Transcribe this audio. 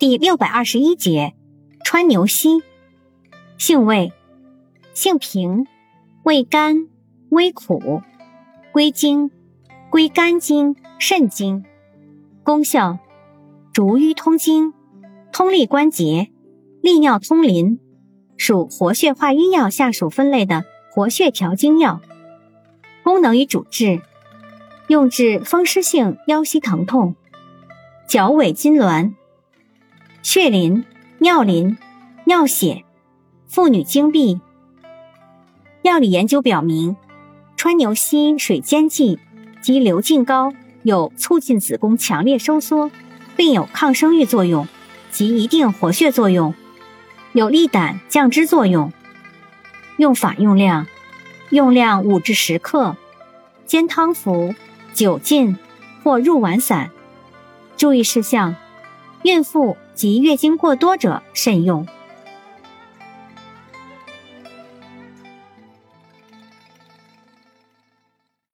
第六百二十一节，川牛膝，性味，性平，味甘，微苦，归经，归肝经、肾经。功效，逐瘀通经，通利关节，利尿通淋，属活血化瘀药下属分类的活血调经药。功能与主治，用治风湿性腰膝疼痛、脚尾痉挛。血淋、尿淋、尿血、妇女经闭。药理研究表明，川牛膝水煎剂及流净膏有促进子宫强烈收缩，并有抗生育作用及一定活血作用，有利胆降脂作用。用法用量：用量五至十克，煎汤服，久浸或入丸散。注意事项。孕妇及月经过多者慎用。